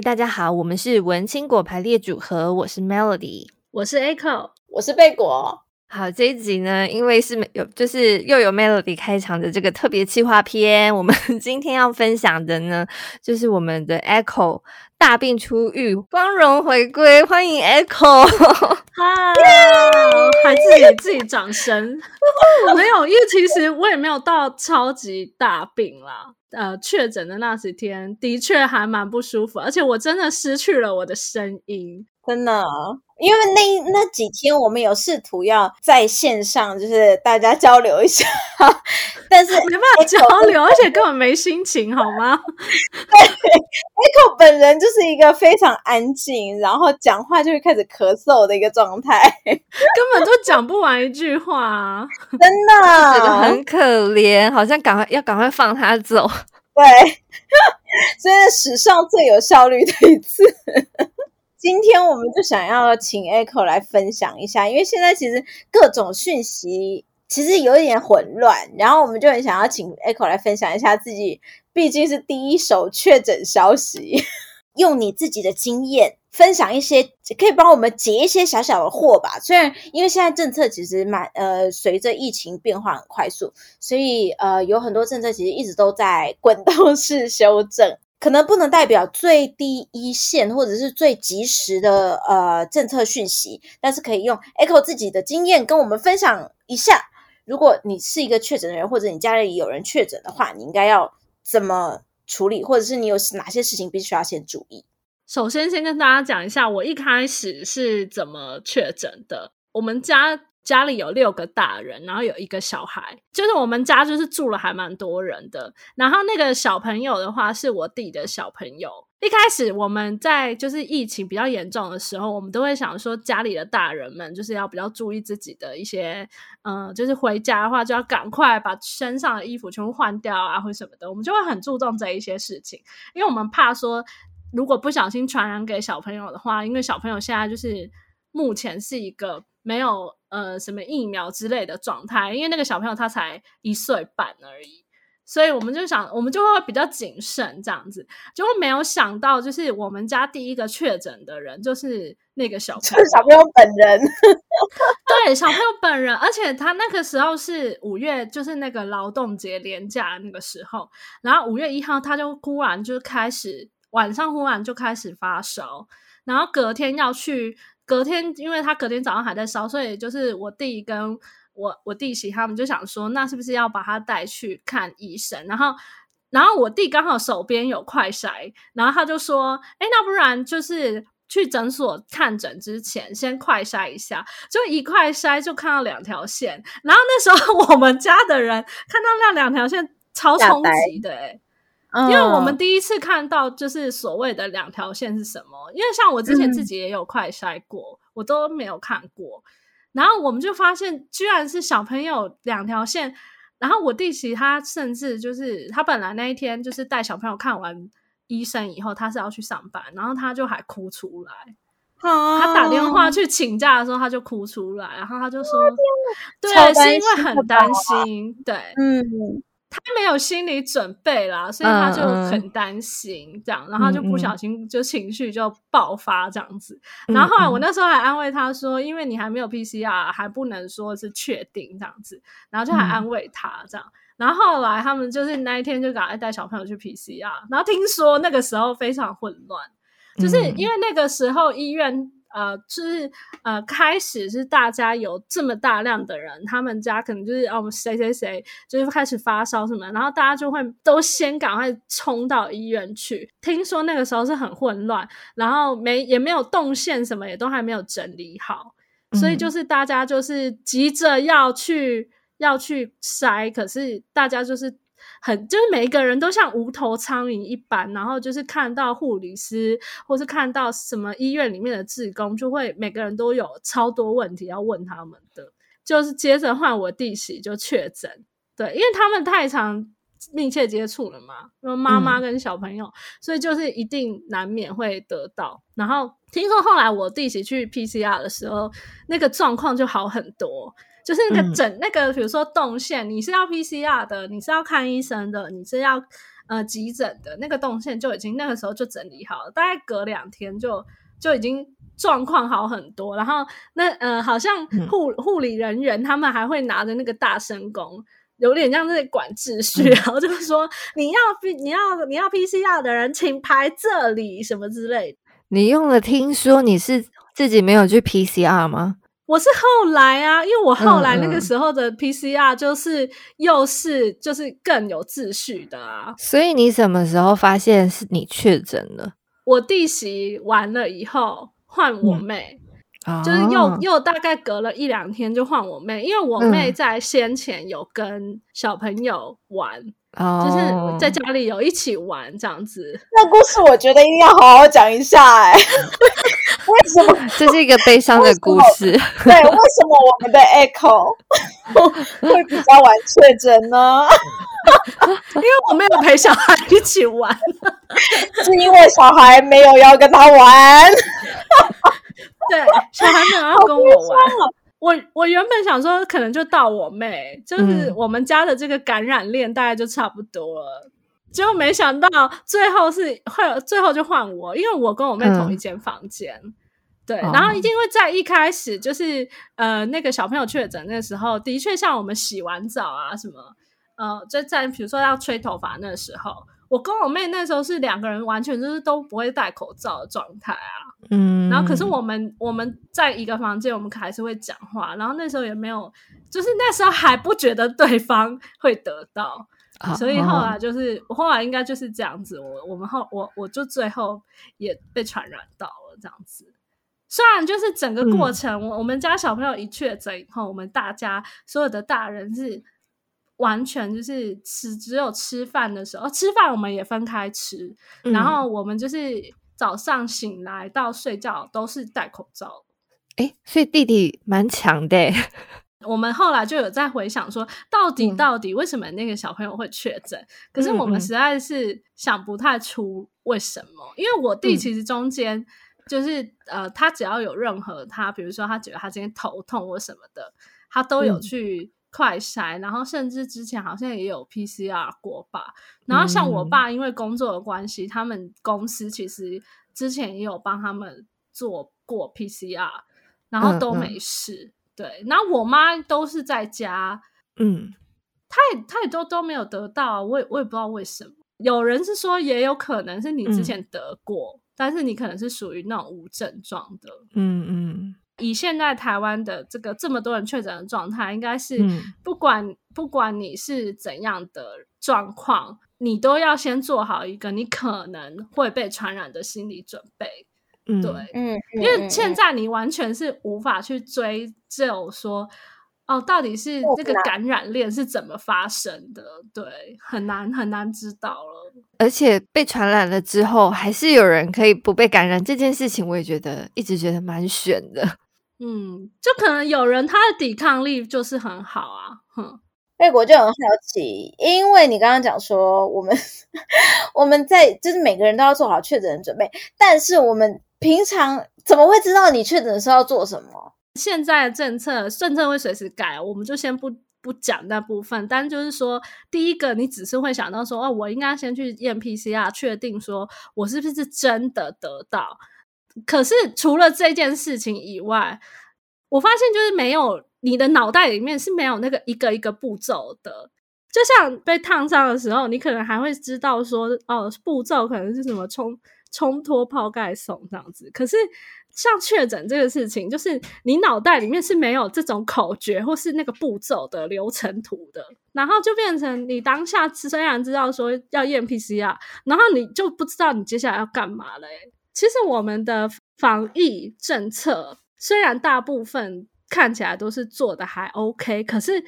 嗨，大家好，我们是文青果排列组合，我是 Melody，我是 Echo，我是贝果。好，这一集呢，因为是有就是又有 Melody 开场的这个特别企划片，我们今天要分享的呢，就是我们的 Echo 大病初愈，光荣回归，欢迎 Echo，嗨，还自己给 自己掌声，没有，因为其实我也没有到超级大病啦，呃，确诊的那几天的确还蛮不舒服，而且我真的失去了我的声音。真的，因为那那几天我们有试图要在线上，就是大家交流一下，但是没办法交流，而且根本没心情，好吗？对，Echo 本人就是一个非常安静，然后讲话就会开始咳嗽的一个状态，根本就讲不完一句话，真的，觉得很可怜，好像赶快要赶快放他走。对，这是史上最有效率的一次。今天我们就想要请 Echo 来分享一下，因为现在其实各种讯息其实有一点混乱，然后我们就很想要请 Echo 来分享一下自己，毕竟是第一手确诊消息，用你自己的经验分享一些，可以帮我们解一些小小的惑吧。虽然因为现在政策其实蛮呃，随着疫情变化很快速，所以呃有很多政策其实一直都在滚动式 修正。可能不能代表最低一线或者是最及时的呃政策讯息，但是可以用 Echo 自己的经验跟我们分享一下。如果你是一个确诊的人，或者你家里有人确诊的话，你应该要怎么处理，或者是你有哪些事情必须要先注意？首先，先跟大家讲一下，我一开始是怎么确诊的。我们家。家里有六个大人，然后有一个小孩，就是我们家就是住了还蛮多人的。然后那个小朋友的话是我弟的小朋友。一开始我们在就是疫情比较严重的时候，我们都会想说家里的大人们就是要比较注意自己的一些，嗯、就是回家的话就要赶快把身上的衣服全部换掉啊，或什么的，我们就会很注重这一些事情，因为我们怕说如果不小心传染给小朋友的话，因为小朋友现在就是目前是一个没有。呃，什么疫苗之类的状态？因为那个小朋友他才一岁半而已，所以我们就想，我们就会比较谨慎这样子。结果没有想到，就是我们家第一个确诊的人就是那个小朋友，小朋友本人。对，小朋友本人，而且他那个时候是五月，就是那个劳动节连假那个时候，然后五月一号他就忽然就开始晚上忽然就开始发烧，然后隔天要去。隔天，因为他隔天早上还在烧，所以就是我弟跟我我弟媳他们就想说，那是不是要把他带去看医生？然后，然后我弟刚好手边有快筛，然后他就说，哎，那不然就是去诊所看诊之前先快筛一下，就一快筛就看到两条线，然后那时候我们家的人看到那两条线超冲击的，欸，因为我们第一次看到就是所谓的两条线是什么？因为像我之前自己也有快筛过，嗯，我都没有看过。然后我们就发现，居然是小朋友两条线。然后我弟媳她甚至就是她本来那一天就是带小朋友看完医生以后，他是要去上班，然后他就还哭出来。哦，他打电话去请假的时候，他就哭出来，然后他就说：“对，是因为很担心。”对，嗯。他没有心理准备啦，所以他就很担心这样，嗯、然后就不小心就情绪就爆发这样子。嗯、然后后来我那时候还安慰他说：“嗯、因为你还没有 PCR，还不能说是确定这样子。”然后就还安慰他这样。嗯、然后后来他们就是那一天就赶快带小朋友去 PCR。然后听说那个时候非常混乱，就是因为那个时候医院。呃，就是呃，开始是大家有这么大量的人，他们家可能就是哦，谁谁谁就是开始发烧什么，然后大家就会都先赶快冲到医院去。听说那个时候是很混乱，然后没也没有动线，什么也都还没有整理好，所以就是大家就是急着要去要去筛，可是大家就是。很就是每一个人都像无头苍蝇一般，然后就是看到护理师或是看到什么医院里面的志工，就会每个人都有超多问题要问他们的。就是接着换我弟媳就确诊，对，因为他们太常密切接触了嘛，因为妈妈跟小朋友，嗯、所以就是一定难免会得到。然后听说后来我弟媳去 PCR 的时候，那个状况就好很多。就是那个诊，嗯、那个比如说动线，你是要 PCR 的，你是要看医生的，你是要呃急诊的那个动线就已经那个时候就整理好了，大概隔两天就就已经状况好很多。然后那呃好像护护理人员他们还会拿着那个大声公。有点像在管秩序，然后就是说你要你要你要 PCR 的人，请排这里什么之类的。你用了听说你是自己没有去 PCR 吗？我是后来啊，因为我后来那个时候的 PCR 就是又是就是更有秩序的啊。所以你什么时候发现是你确诊了？我弟媳完了以后换我妹。嗯就是又、哦、又大概隔了一两天就换我妹，因为我妹在先前有跟小朋友玩，嗯、就是在家里有一起玩这样子。那故事我觉得一定要好好讲一下哎、欸，为什么这是一个悲伤的故事？对，为什么我们的 Echo 会比较晚确诊呢？因为我没有陪小孩一起玩，是因为小孩没有要跟他玩。对，小孩没有要跟我玩。我我原本想说，可能就到我妹，就是我们家的这个感染链大概就差不多了。嗯、结果没想到最后是会，最后就换我，因为我跟我妹同一间房间。嗯、对，然后因为在一开始就是呃那个小朋友确诊那时候，的确像我们洗完澡啊什么，呃，就在比如说要吹头发那时候。我跟我妹那时候是两个人，完全就是都不会戴口罩的状态啊。嗯，然后可是我们我们在一个房间，我们还是会讲话。然后那时候也没有，就是那时候还不觉得对方会得到，啊、所以后来就是、啊、后来应该就是这样子。我我们后我我就最后也被传染到了这样子。虽然就是整个过程，我、嗯、我们家小朋友一确诊以后，我们大家所有的大人是。完全就是吃，只有吃饭的时候，吃饭我们也分开吃，嗯、然后我们就是早上醒来到睡觉都是戴口罩。哎、欸，所以弟弟蛮强的。我们后来就有在回想说，到底到底为什么那个小朋友会确诊？嗯、可是我们实在是想不太出为什么，嗯、因为我弟其实中间就是、嗯、呃，他只要有任何他，比如说他觉得他今天头痛或什么的，他都有去。快筛，然后甚至之前好像也有 PCR 过吧。然后像我爸，因为工作的关系，嗯、他们公司其实之前也有帮他们做过 PCR，然后都没事。嗯嗯、对，然后我妈都是在家，嗯，她也她也都都没有得到，我也我也不知道为什么。有人是说，也有可能是你之前得过，嗯、但是你可能是属于那种无症状的，嗯嗯。嗯以现在台湾的这个这么多人确诊的状态，应该是不管、嗯、不管你是怎样的状况，你都要先做好一个你可能会被传染的心理准备。嗯、对，嗯，因为现在你完全是无法去追究说，哦，到底是这个感染链是怎么发生的？对，很难很难知道了。而且被传染了之后，还是有人可以不被感染，这件事情我也觉得一直觉得蛮悬的。嗯，就可能有人他的抵抗力就是很好啊，哼。所以我就很好奇，因为你刚刚讲说我们 我们在就是每个人都要做好确诊的准备，但是我们平常怎么会知道你确诊的时候要做什么？现在的政策政策会随时改，我们就先不不讲那部分。但就是说，第一个你只是会想到说，哦，我应该先去验 PCR，确定说我是不是真的得到。可是除了这件事情以外，我发现就是没有你的脑袋里面是没有那个一个一个步骤的。就像被烫伤的时候，你可能还会知道说哦，步骤可能是什么冲冲脱泡盖送这样子。可是像确诊这个事情，就是你脑袋里面是没有这种口诀或是那个步骤的流程图的，然后就变成你当下虽然知道说要验 PCR，然后你就不知道你接下来要干嘛了。其实我们的防疫政策虽然大部分看起来都是做的还 OK，可是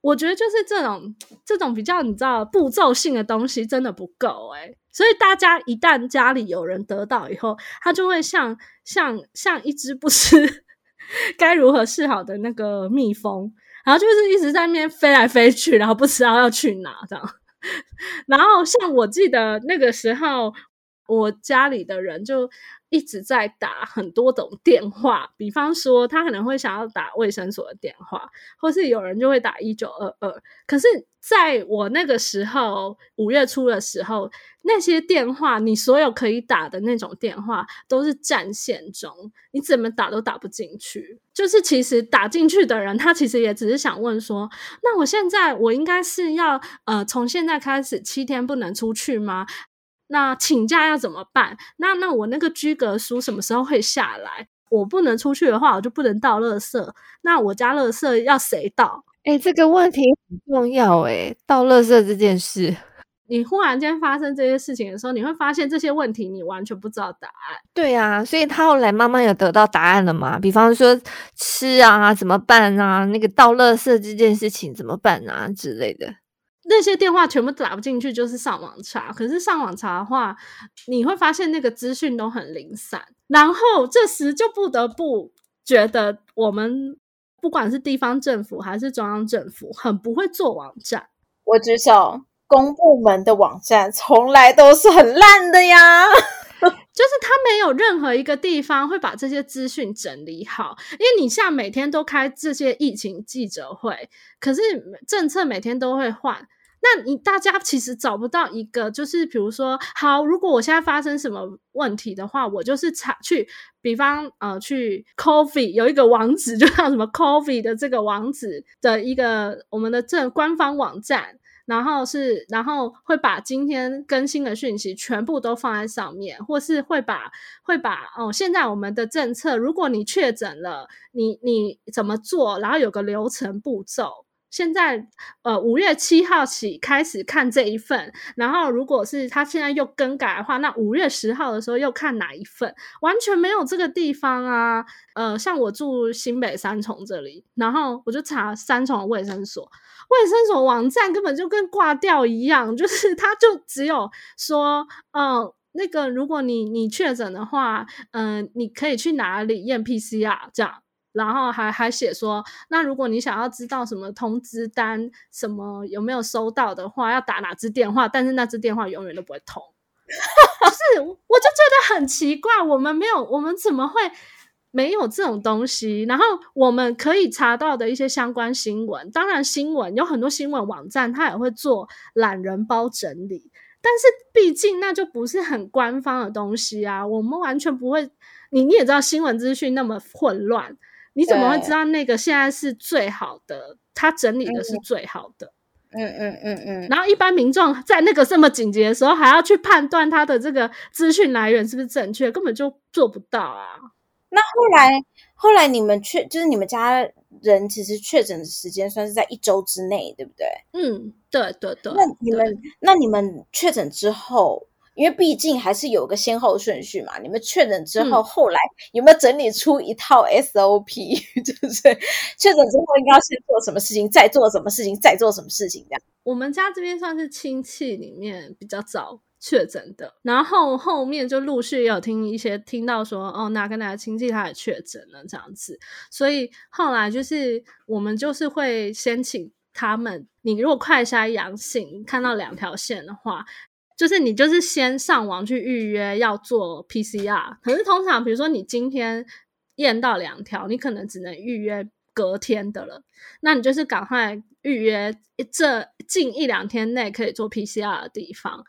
我觉得就是这种这种比较你知道步骤性的东西真的不够诶，所以大家一旦家里有人得到以后，他就会像像像一只不知 该如何是好的那个蜜蜂，然后就是一直在那边飞来飞去，然后不知道要去哪这样。然后像我记得那个时候。我家里的人就一直在打很多种电话，比方说他可能会想要打卫生所的电话，或是有人就会打一九二二。可是在我那个时候，五月初的时候，那些电话你所有可以打的那种电话都是占线中，你怎么打都打不进去。就是其实打进去的人，他其实也只是想问说，那我现在我应该是要呃从现在开始七天不能出去吗？那请假要怎么办？那那我那个居格书什么时候会下来？我不能出去的话，我就不能倒垃圾。那我家垃圾要谁倒？哎、欸，这个问题很重要哎、欸，倒垃圾这件事，你忽然间发生这些事情的时候，你会发现这些问题你完全不知道答案。对啊，所以他后来慢慢有得到答案了吗？比方说吃啊怎么办啊？那个倒垃圾这件事情怎么办啊之类的。那些电话全部打不进去，就是上网查。可是上网查的话，你会发现那个资讯都很零散。然后这时就不得不觉得，我们不管是地方政府还是中央政府，很不会做网站。我举手，公部门的网站从来都是很烂的呀。就是他没有任何一个地方会把这些资讯整理好，因为你像每天都开这些疫情记者会，可是政策每天都会换。那你大家其实找不到一个，就是比如说，好，如果我现在发生什么问题的话，我就是查去，比方呃，去 COVID 有一个网址，就像什么 COVID 的这个网址的一个我们的这官方网站，然后是然后会把今天更新的讯息全部都放在上面，或是会把会把哦，现在我们的政策，如果你确诊了，你你怎么做，然后有个流程步骤。现在，呃，五月七号起开始看这一份，然后如果是他现在又更改的话，那五月十号的时候又看哪一份？完全没有这个地方啊。呃，像我住新北三重这里，然后我就查三重卫生所，卫生所网站根本就跟挂掉一样，就是它就只有说，嗯、那个如果你你确诊的话，嗯、你可以去哪里验 PCR 这样。然后还还写说，那如果你想要知道什么通知单什么有没有收到的话，要打哪支电话？但是那支电话永远都不会通。就是，我就觉得很奇怪，我们没有，我们怎么会没有这种东西？然后我们可以查到的一些相关新闻，当然新闻有很多新闻网站，它也会做懒人包整理，但是毕竟那就不是很官方的东西啊，我们完全不会。你你也知道，新闻资讯那么混乱。你怎么会知道那个现在是最好的？他整理的是最好的。嗯嗯嗯嗯。然后一般民众在那个这么紧急的时候，还要去判断他的这个资讯来源是不是正确，根本就做不到啊。那后来，后来你们确就是你们家人其实确诊的时间算是在一周之内，对不对？嗯，对对对。那你们那你们确诊之后？因为毕竟还是有个先后顺序嘛，你们确诊之后，后来有没有整理出一套 SOP？、嗯、就是确诊之后应该要先做什么事情，再做什么事情，再做什么事情这样。我们家这边算是亲戚里面比较早确诊的，然后后面就陆续也有听一些听到说，哦，哪个哪个亲戚他也确诊了这样子，所以后来就是我们就是会先请他们，你如果快筛阳性看到两条线的话。就是你就是先上网去预约要做 PCR，可是通常比如说你今天验到两条，你可能只能预约隔天的了。那你就是赶快预约这近一两天内可以做 PCR 的地方。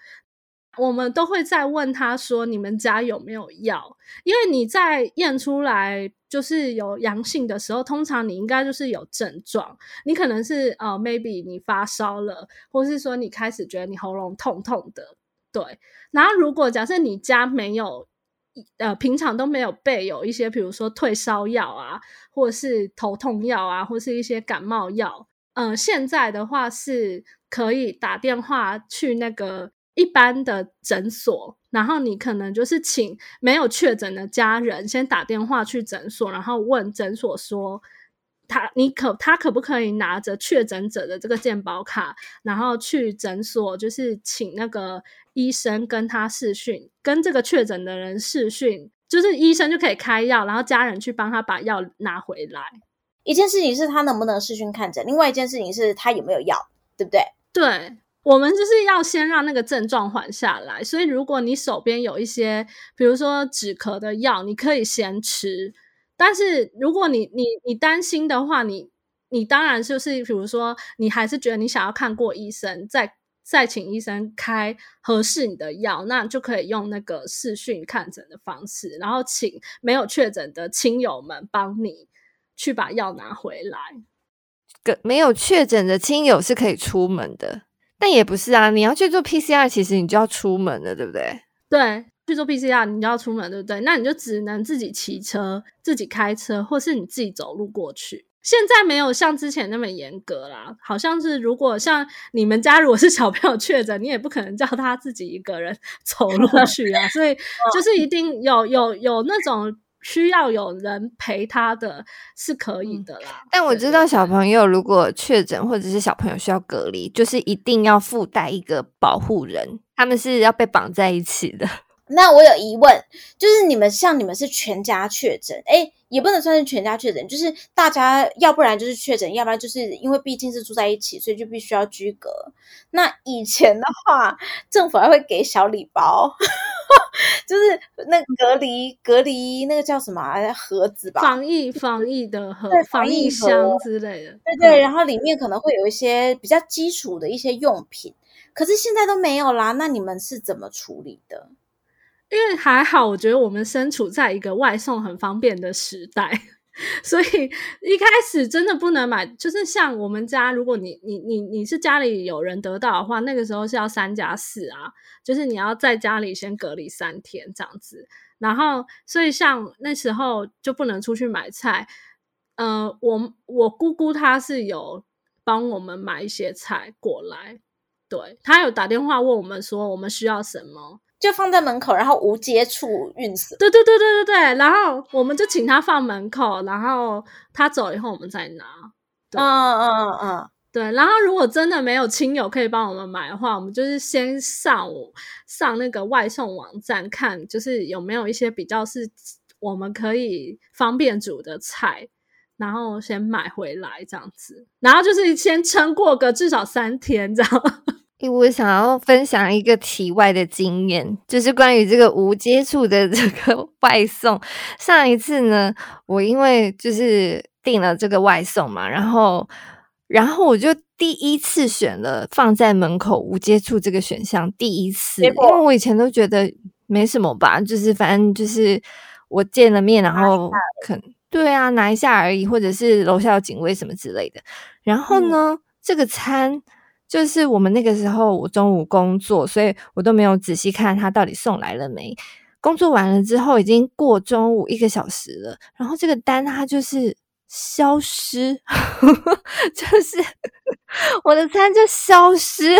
我们都会再问他说，你们家有没有药？因为你在验出来就是有阳性的时候，通常你应该就是有症状，你可能是呃 maybe 你发烧了，或是说你开始觉得你喉咙痛痛的。对，然后如果假设你家没有，呃，平常都没有备有一些，比如说退烧药啊，或是头痛药啊，或是一些感冒药，嗯、呃，现在的话是可以打电话去那个一般的诊所，然后你可能就是请没有确诊的家人先打电话去诊所，然后问诊所说。他你可他可不可以拿着确诊者的这个健保卡，然后去诊所，就是请那个医生跟他视讯，跟这个确诊的人视讯，就是医生就可以开药，然后家人去帮他把药拿回来。一件事情是他能不能视讯看诊，另外一件事情是他有没有药，对不对？对。我们就是要先让那个症状缓下来。所以如果你手边有一些，比如说止咳的药，你可以先吃。但是如果你你你担心的话，你你当然就是比如说你还是觉得你想要看过医生，再再请医生开合适你的药，那就可以用那个视讯看诊的方式，然后请没有确诊的亲友们帮你去把药拿回来。个没有确诊的亲友是可以出门的，但也不是啊。你要去做 PCR，其实你就要出门了，对不对？对，去做 PCR 你就要出门，对不对？那你就只能自己骑车、自己开车，或是你自己走路过去。现在没有像之前那么严格啦，好像是如果像你们家如果是小朋友确诊，你也不可能叫他自己一个人 走路 去啊，所以就是一定有有有那种。需要有人陪他的是可以的啦，但我知道小朋友如果确诊或者是小朋友需要隔离，就是一定要附带一个保护人，他们是要被绑在一起的。那我有疑问，就是你们像你们是全家确诊，诶，也不能算是全家确诊，就是大家要不然就是确诊，要不然就是因为毕竟是住在一起，所以就必须要居隔。那以前的话，政府还会给小礼包，就是那隔离隔离那个叫什么盒子吧，防疫防疫的盒，对，防疫箱之类的，对对，然后里面可能会有一些比较基础的一些用品，可是现在都没有啦。那你们是怎么处理的？因为还好，我觉得我们身处在一个外送很方便的时代，所以一开始真的不能买。就是像我们家，如果你你你你是家里有人得到的话，那个时候是要三加四啊，就是你要在家里先隔离三天这样子。然后，所以像那时候就不能出去买菜。呃，我我姑姑她是有帮我们买一些菜过来，对，她有打电话问我们说我们需要什么。就放在门口，然后无接触运送。对对对对对对，然后我们就请他放门口，然后他走以后我们再拿。嗯嗯嗯嗯，对。然后如果真的没有亲友可以帮我们买的话，我们就是先上上那个外送网站看，就是有没有一些比较是我们可以方便煮的菜，然后先买回来这样子。然后就是先撑过个至少三天这样。我想要分享一个题外的经验，就是关于这个无接触的这个 外送。上一次呢，我因为就是订了这个外送嘛，然后，然后我就第一次选了放在门口无接触这个选项，第一次，因为我以前都觉得没什么吧，就是反正就是我见了面，然后可对啊，拿一下而已，或者是楼下有警卫什么之类的。然后呢，嗯、这个餐。就是我们那个时候，我中午工作，所以我都没有仔细看他到底送来了没。工作完了之后，已经过中午一个小时了，然后这个单它就是消失，就是我的餐就消失，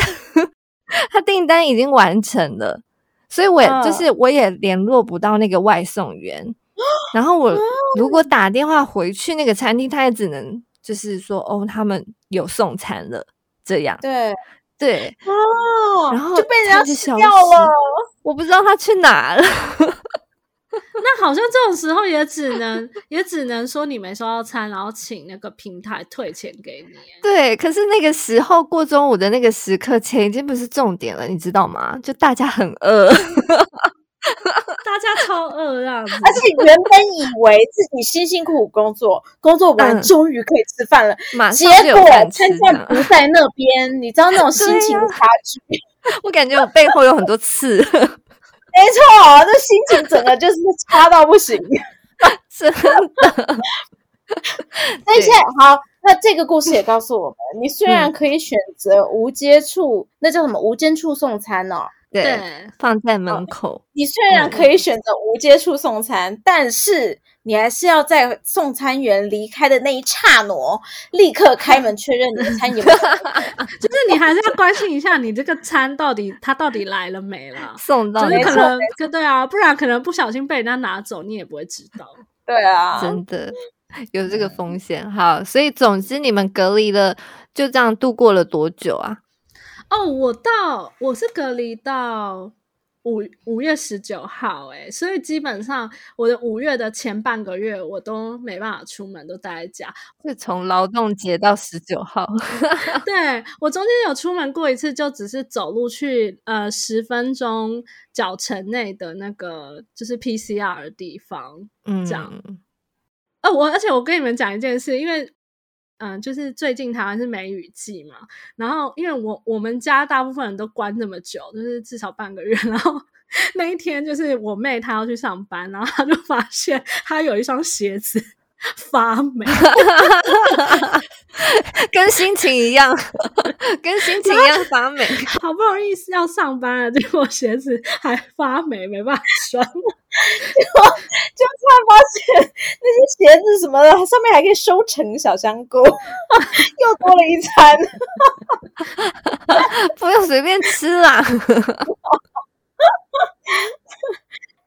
他订单已经完成了，所以我也就是我也联络不到那个外送员。然后我如果打电话回去那个餐厅，他也只能就是说哦，他们有送餐了。这样对对哦，然后就被人家吃掉了，我不知道他去哪了。那好像这种时候也只能也只能说你没收到餐，然后请那个平台退钱给你。对，可是那个时候过中午的那个时刻，钱已经不是重点了，你知道吗？就大家很饿。大家超饿这样子，而且原本以为自己辛辛苦苦工作，工作完终于可以吃饭了，嗯、结果餐饭不在那边，你知道那种心情差距？我感觉我背后有很多刺。没错，这心情整个就是差到不行，真的。而且好，那这个故事也告诉我们，你虽然可以选择无接触，嗯、那叫什么无接触送餐哦。对，放在门口。哦，你虽然可以选择无接触送餐，嗯，但是你还是要在送餐员离开的那一刹那，立刻开门确认你的餐有没有。就是你还是要关心一下，你这个餐到底他到底来了没了？送到就是可能，对啊，不然可能不小心被人家拿走，你也不会知道。对啊，真的有这个风险。好，所以总之你们隔离了，就这样度过了多久啊？哦，我到我是隔离到五五月十九号，哎，所以基本上我的五月的前半个月我都没办法出门，都待在家。是从劳动节到十九号，对，我中间有出门过一次，就只是走路去呃十分钟脚程内的那个就是 PCR 的地方，嗯，这样。呃，我而且我跟你们讲一件事，因为嗯、就是最近台湾是梅雨季嘛，然后因为我我们家大部分人都关这么久，就是至少半个月，然后那一天就是我妹她要去上班，然后她就发现她有一双鞋子。发霉，跟心情一样，跟心情一样发霉。好不容易是要上班了，结果鞋子还发霉，没办法穿。结果就突然发现那些鞋子什么的，上面还可以收成小香菇，又多了一餐，不用随便吃啦。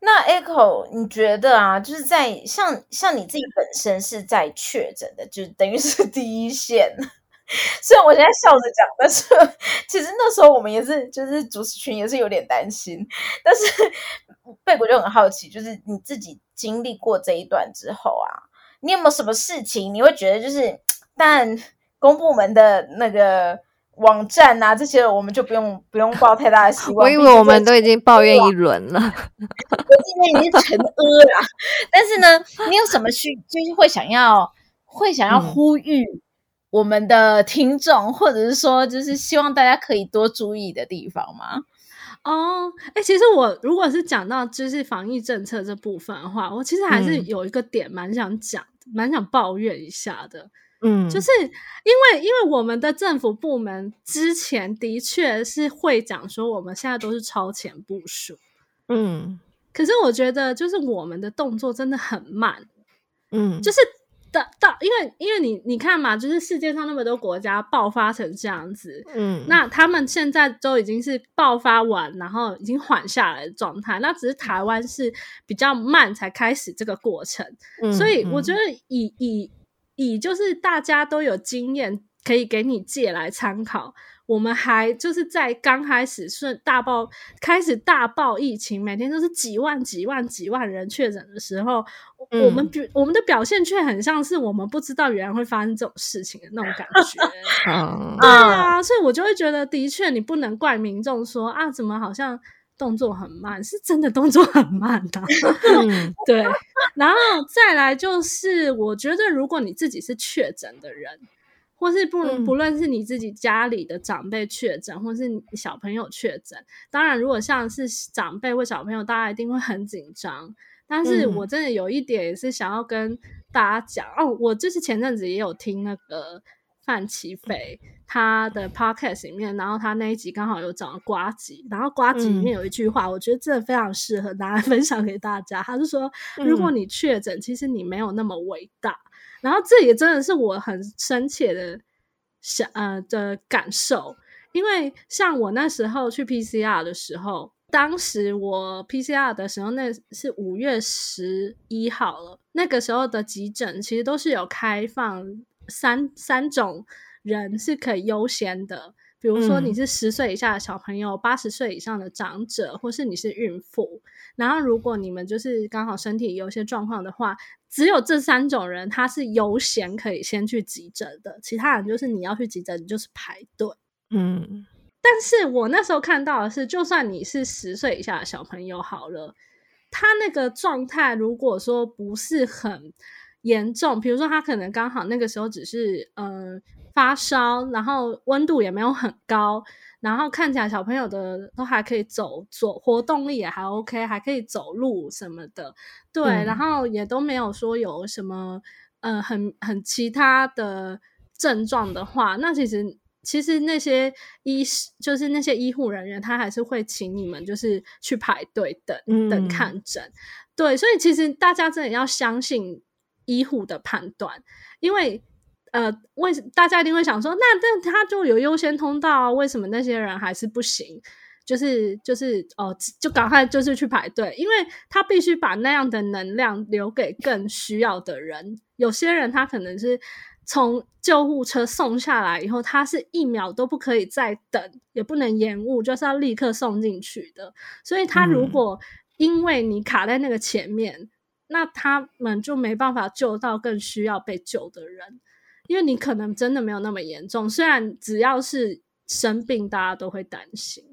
那 Echo，你觉得啊，就是在像像你自己本身是在确诊的，就等于是 第一线。虽然我现在笑着讲，但是其实那时候我们也是，就是主持群也是有点担心。但是贝果就很好奇，就是你自己经历过这一段之后啊，你有没有什么事情你会觉得就是，但公部门的那个。网站啊，这些我们就不用不用抱太大的希望。我以为我们都已经抱怨一轮了，我今天已经成阿了。但是呢，你有什么去就是会想要会想要呼吁我们的听众，嗯、或者是说就是希望大家可以多注意的地方吗？哦，哎，其实我如果是讲到就是防疫政策这部分的话，我其实还是有一个点蛮想讲，蛮、嗯、想抱怨一下的。嗯，就是因为因为我们的政府部门之前的确是会讲说我们现在都是超前部署，嗯，可是我觉得就是我们的动作真的很慢，嗯，就是到到因为因为你你看嘛，就是世界上那么多国家爆发成这样子，嗯，那他们现在都已经是爆发完，然后已经缓下来的状态，那只是台湾是比较慢才开始这个过程，嗯，所以我觉得以以。以就是大家都有经验可以给你借来参考。我们还就是在刚开始顺大爆开始大爆疫情，每天都是几万几万几万人确诊的时候，嗯、我们表我们的表现却很像是我们不知道原来会发生这种事情的那种感觉。嗯、对啊，所以我就会觉得，的确你不能怪民众说啊，怎么好像。动作很慢，是真的动作很慢的。嗯，对。然后再来就是，我觉得如果你自己是确诊的人，或是不不论是你自己家里的长辈确诊，或是你小朋友确诊，当然如果像是长辈或小朋友，大家一定会很紧张。但是我真的有一点也是想要跟大家讲哦，我就是前阵子也有听那个。范琪斐他的 podcast 里面，然后他那一集刚好有讲瓜吉，然后瓜吉里面有一句话，我觉得真的非常适合拿来分享给大家。他是说，如果你确诊，其实你没有那么伟大。然后这也真的是我很深切的想呃的感受，因为像我那时候去 PCR 的时候，当时我 PCR 的时候，那是五月十一号了，那个时候的急诊其实都是有开放。三三种人是可以优先的，比如说你是十岁以下的小朋友，八十岁以上的长者，或是你是孕妇。然后，如果你们就是刚好身体有些状况的话，只有这三种人他是优先可以先去急诊的，其他人就是你要去急诊，你就是排队。嗯，但是我那时候看到的是，就算你是十岁以下的小朋友好了，他那个状态如果说不是很。严重，比如说他可能刚好那个时候只是呃发烧，然后温度也没有很高，然后看起来小朋友的都还可以走走，活动力也还 OK，还可以走路什么的，对，嗯、然后也都没有说有什么呃很很其他的症状的话，那其实其实那些医就是那些医护人员，他还是会请你们就是去排队等、嗯、等看诊，对，所以其实大家真的要相信。医护的判断，因为呃，为大家一定会想说，那但他就有优先通道啊，为什么那些人还是不行？就是就是哦，就赶快就是去排队，因为他必须把那样的能量留给更需要的人。有些人他可能是从救护车送下来以后，他是一秒都不可以再等，也不能延误，就是要立刻送进去的。所以他如果因为你卡在那个前面，嗯、那他们就没办法救到更需要被救的人，因为你可能真的没有那么严重。虽然只要是生病，大家都会担心。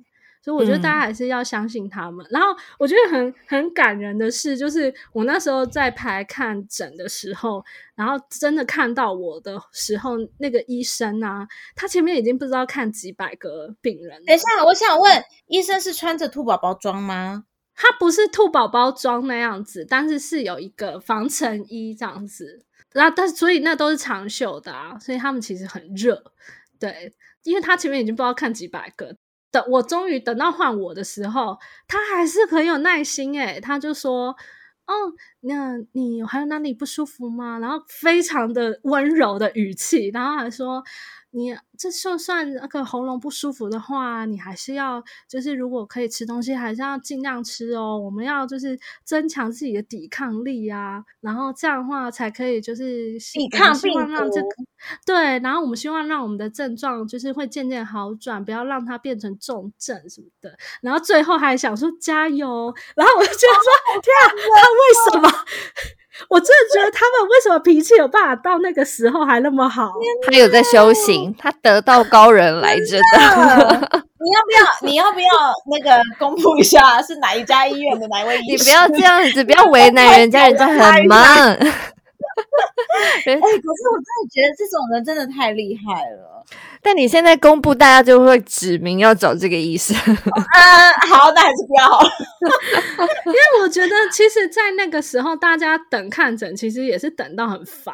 所以我觉得大家还是要相信他们。嗯、然后我觉得很很感人的是，就是我那时候在排看诊的时候，然后真的看到我的时候，那个医生啊，他前面已经不知道看几百个病人。等一下，我想问，医生是穿着兔宝宝装吗？他不是兔宝宝装那样子，但是是有一个防尘衣这样子。然后，但所以那都是长袖的啊，所以他们其实很热。对，因为他前面已经不知道看几百个。等我终于等到换我的时候，他还是很有耐心诶，他就说：“哦，那你还有哪里不舒服吗？”然后非常的温柔的语气，然后还说。你这就算那个喉咙不舒服的话，你还是要就是如果可以吃东西，还是要尽量吃哦。我们要就是增强自己的抵抗力啊，然后这样的话才可以就是抵抗病毒。这个、对，然后我们希望让我们的症状就是会渐渐好转，不要让它变成重症什么的。然后最后还想说加油，然后我就觉得说天啊，他为什么？我真的觉得他们为什么脾气有办法到那个时候还那么好？他有在修行，他得道高人来着的。你要不要？你要不要那个公布一下是哪一家医院的哪位医生？你不要这样子，不要为难人家，人家很忙。哎、欸，可是我真的觉得这种人真的太厉害了。但你现在公布，大家就会指名要找这个医生。嗯、呃，好，那还是不要好了。因为我觉得，其实，在那个时候，大家等看诊，其实也是等到很烦。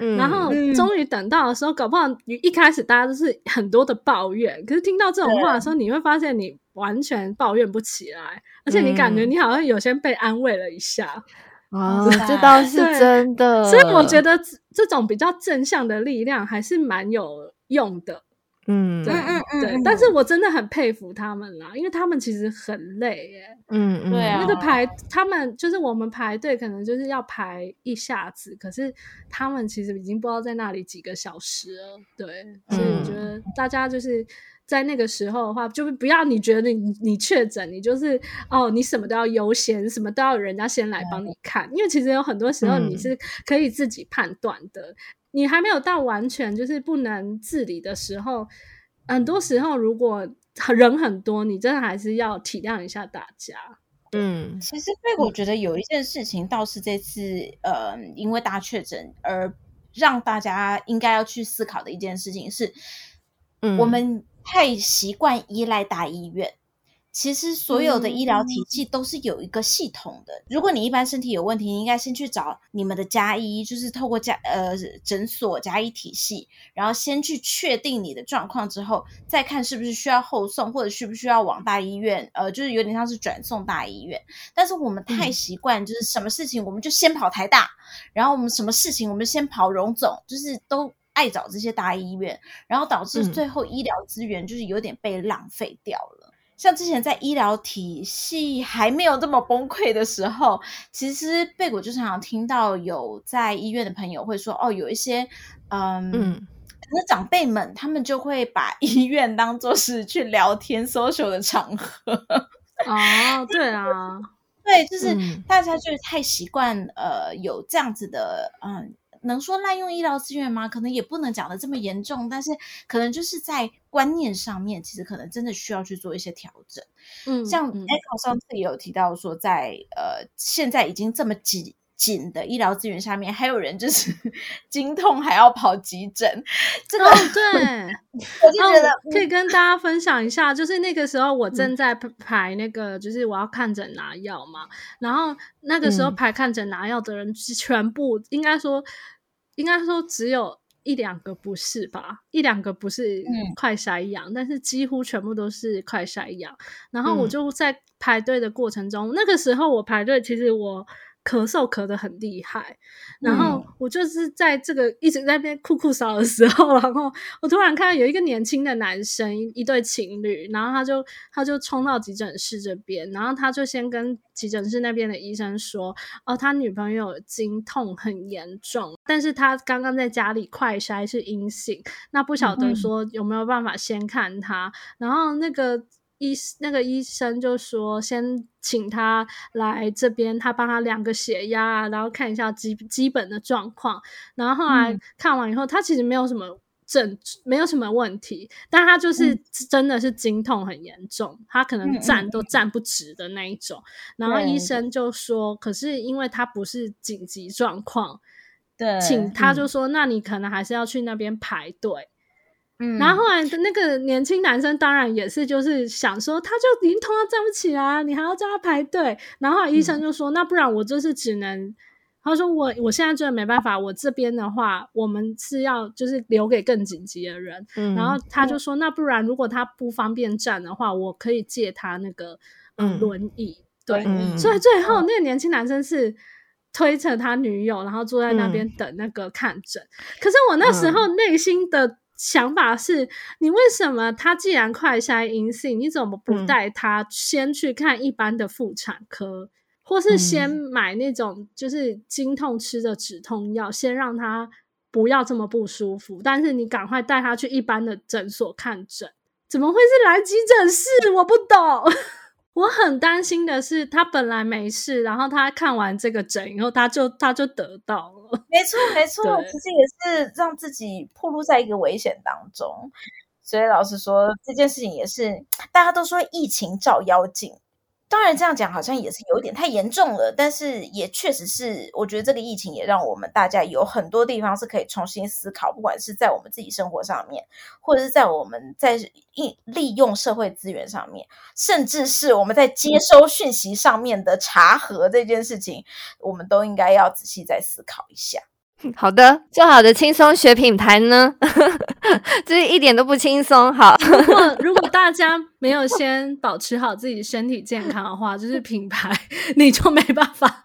嗯，然后终于等到的时候，搞不好一开始大家都是很多的抱怨，可是听到这种话的时候，你会发现你完全抱怨不起来，而且你感觉你好像有些被安慰了一下。哦，这倒是真的。所以我觉得这种比较正向的力量还是蛮有用的。嗯，对对。但是我真的很佩服他们啦，因为他们其实很累耶。嗯嗯。对啊。那个排，他们就是我们排队，可能就是要排一下子，可是他们其实已经不知道在那里几个小时了。对，所以我觉得大家就是。在那个时候的话，就是不要你觉得你你确诊，你就是哦，你什么都要优先，什么都要人家先来帮你看，因为其实有很多时候你是可以自己判断的，嗯、你还没有到完全就是不能自理的时候，很多时候如果人很多，你真的还是要体谅一下大家。嗯，其实贝果觉得有一件事情倒是这次呃，因为大确诊而让大家应该要去思考的一件事情是，嗯，我们。太习惯依赖大医院，其实所有的医疗体系都是有一个系统的。嗯、如果你一般身体有问题，你应该先去找你们的家医，就是透过家呃诊所家医体系，然后先去确定你的状况之后，再看是不是需要后送或者需不需要往大医院，呃，就是有点像是转送大医院。但是我们太习惯，就是什么事情我们就先跑台大，嗯、然后我们什么事情我们先跑荣总，就是都。爱找这些大医院，然后导致最后医疗资源就是有点被浪费掉了。嗯、像之前在医疗体系还没有这么崩溃的时候，其实贝果就常常听到有在医院的朋友会说：“哦，有一些嗯，嗯可能长辈们他们就会把 医院当做是去聊天 social 的场合。”哦，对啊，对，就是大家就是太习惯呃有这样子的嗯。能说滥用医疗资源吗？可能也不能讲的这么严重，但是可能就是在观念上面，其实可能真的需要去做一些调整。嗯，像 Echo 上次也有提到说在，在呃现在已经这么紧紧的医疗资源下面，还有人就是 经痛还要跑急诊，这个、哦、对，我就觉得、哦、可以跟大家分享一下，就是那个时候我正在排那个，就是我要看诊拿药嘛，嗯、然后那个时候排看诊拿药的人全部、嗯、应该说。应该说只有一两个不是吧，一两个不是快筛阳，嗯、但是几乎全部都是快筛阳。然后我就在排队的过程中，嗯、那个时候我排队，其实我咳嗽咳得很厉害，然后我就是在这个一直在那边酷酷扫的时候，然后我突然看到有一个年轻的男生，一一对情侣，然后他就他就冲到急诊室这边，然后他就先跟急诊室那边的医生说，哦，他女朋友经痛很严重，但是他刚刚在家里快筛是阴性，那不晓得说有没有办法先看他，然后那个。医那个医生就说，先请他来这边，他帮他量个血压，然后看一下基基本的状况。然后后来看完以后，嗯、他其实没有什么症，没有什么问题，但他就是真的是经痛很严重，他可能站都站不直的那一种。然后医生就说，可是因为他不是紧急状况，对，请他就说，那你可能还是要去那边排队。嗯，然后后来的那个年轻男生当然也是，就是想说，他就已经痛到站不起来，你还要叫他排队。然后，后医生就说，嗯、那不然我就是只能，他说我我现在真的没办法，我这边的话，我们是要就是留给更紧急的人。嗯、然后他就说，那不然如果他不方便站的话，我可以借他那个嗯轮椅。对，嗯、所以最后那个年轻男生是推着他女友，然后坐在那边等那个看诊。嗯、可是我那时候内心的。想法是你为什么他既然快筛阴性，你怎么不带他先去看一般的妇产科，嗯、或是先买那种就是经痛吃的止痛药，嗯、先让他不要这么不舒服？但是你赶快带他去一般的诊所看诊，怎么会是来急诊室？我不懂。我很担心的是，他本来没事，然后他看完这个诊以后，他就他就得到了。没错，没错，其实也是让自己暴露在一个危险当中。所以老实说，这件事情也是大家都说疫情照妖镜。当然，这样讲好像也是有点太严重了，但是也确实是，我觉得这个疫情也让我们大家有很多地方是可以重新思考，不管是在我们自己生活上面，或者是在我们在利利用社会资源上面，甚至是我们在接收讯息上面的查核这件事情，我们都应该要仔细再思考一下。好的，做好的轻松学品牌呢，这是一点都不轻松。好，如 果如果大家没有先保持好自己身体健康的话，就是品牌你就没办法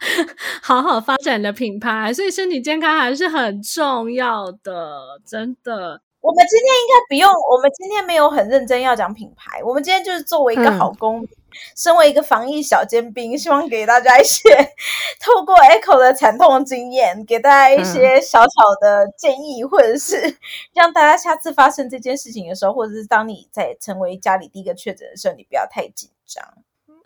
好好发展的品牌，所以身体健康还是很重要的，真的。我们今天应该不用，我们今天没有很认真要讲品牌，我们今天就是作为一个好公民。嗯身为一个防疫小尖兵，希望给大家一些透过 Echo 的惨痛经验，给大家一些小小的建议，嗯、或者是 让大家下次发生这件事情的时候，或者是当你在成为家里第一个确诊的时候，你不要太紧张。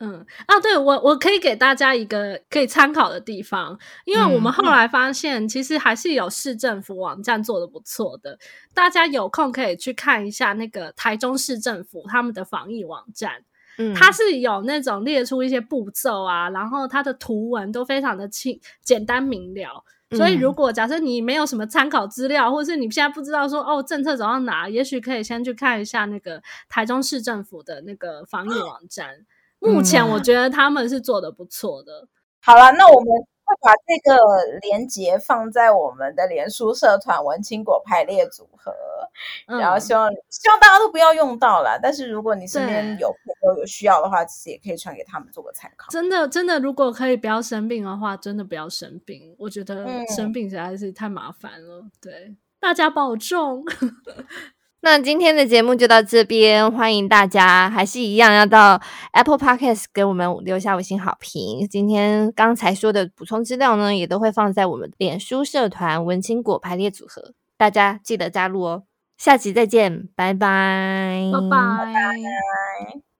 嗯啊，对，我我可以给大家一个可以参考的地方，因为我们后来发现，其实还是有市政府网站做的不错的，大家有空可以去看一下那个台中市政府他们的防疫网站。嗯，它是有那种列出一些步骤啊，然后它的图文都非常的清简单明了。所以如果假设你没有什么参考资料，或者是你现在不知道说哦政策走到哪，也许可以先去看一下那个台中市政府的那个防疫网站。目前我觉得他们是做的不错的。好了，那我们。会把这个连结放在我们的连书社团“文青果排列组合”，嗯、然后希望希望大家都不要用到了。但是如果你身边有朋友有需要的话，其实也可以传给他们做个参考。真的，真的，如果可以不要生病的话，真的不要生病。我觉得生病实在是太麻烦了。嗯、对，大家保重。那今天的节目就到这边，欢迎大家还是一样要到 Apple Podcast 给我们留下五星好评。今天刚才说的补充资料呢，也都会放在我们脸书社团“文青果排列组合”，大家记得加入哦。下集再见，拜拜，拜拜。